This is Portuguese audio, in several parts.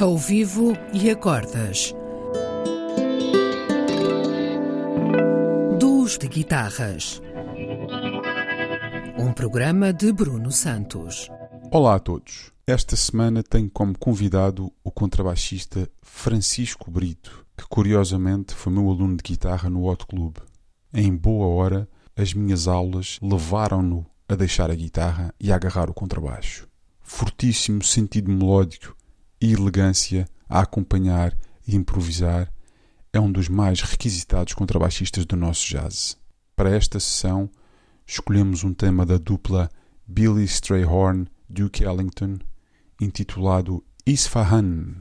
ao vivo e acordas. Duos de guitarras. Um programa de Bruno Santos. Olá a todos. Esta semana tenho como convidado o contrabaixista Francisco Brito, que curiosamente foi meu aluno de guitarra no Hot Club. Em boa hora, as minhas aulas levaram-no a deixar a guitarra e a agarrar o contrabaixo. Fortíssimo sentido melódico e elegância a acompanhar e improvisar, é um dos mais requisitados contrabaixistas do nosso jazz. Para esta sessão, escolhemos um tema da dupla Billy Strayhorn Duke Ellington, intitulado Isfahan.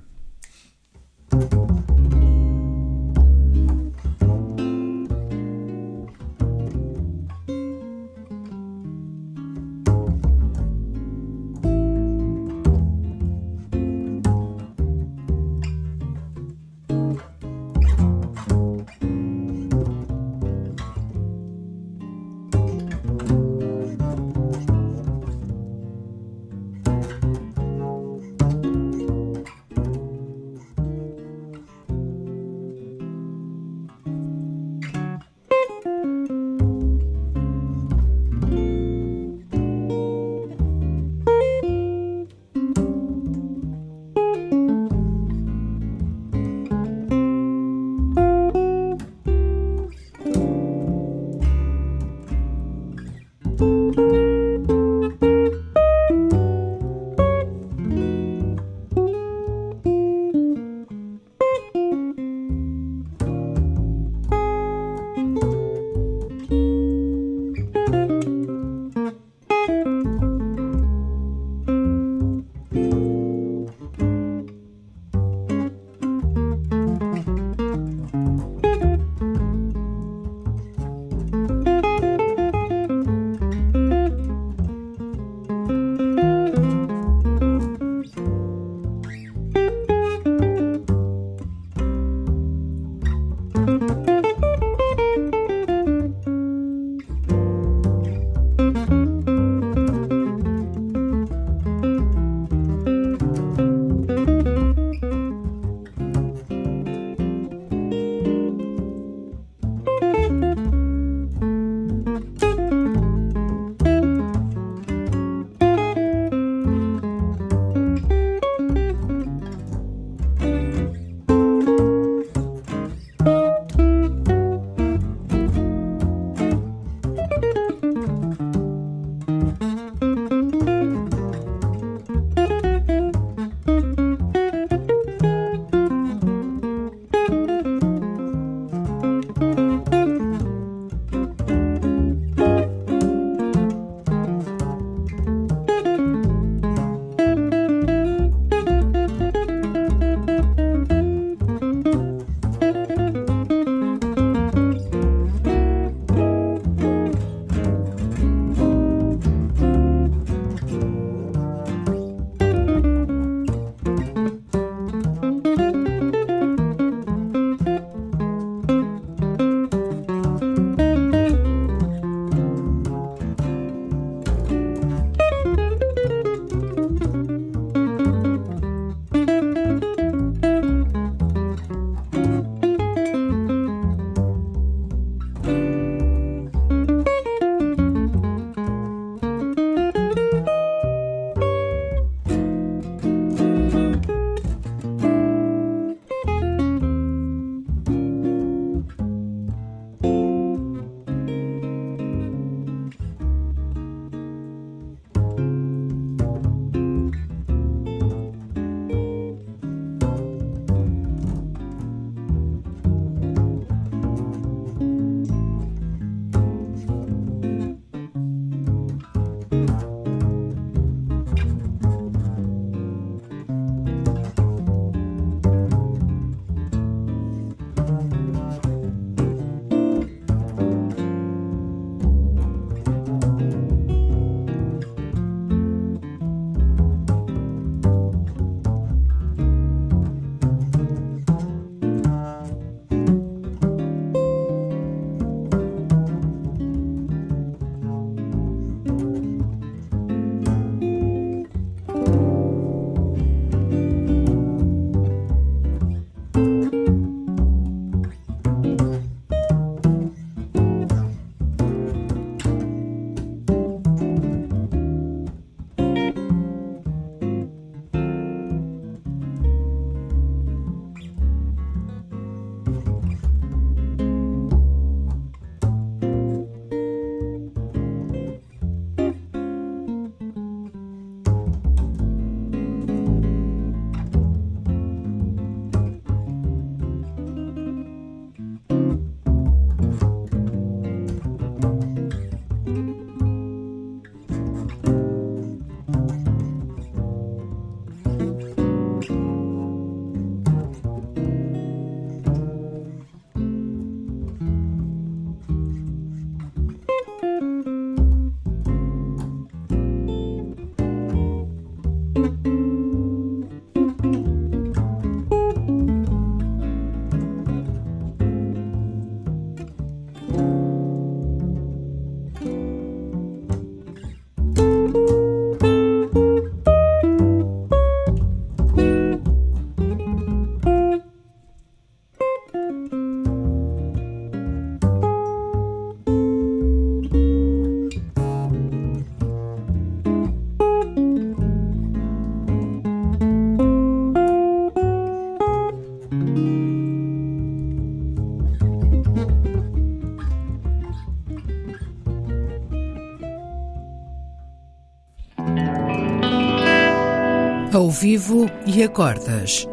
Ao vivo e a cordas.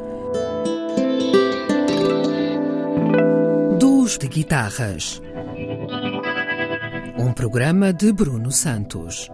Duos de guitarras. Um programa de Bruno Santos.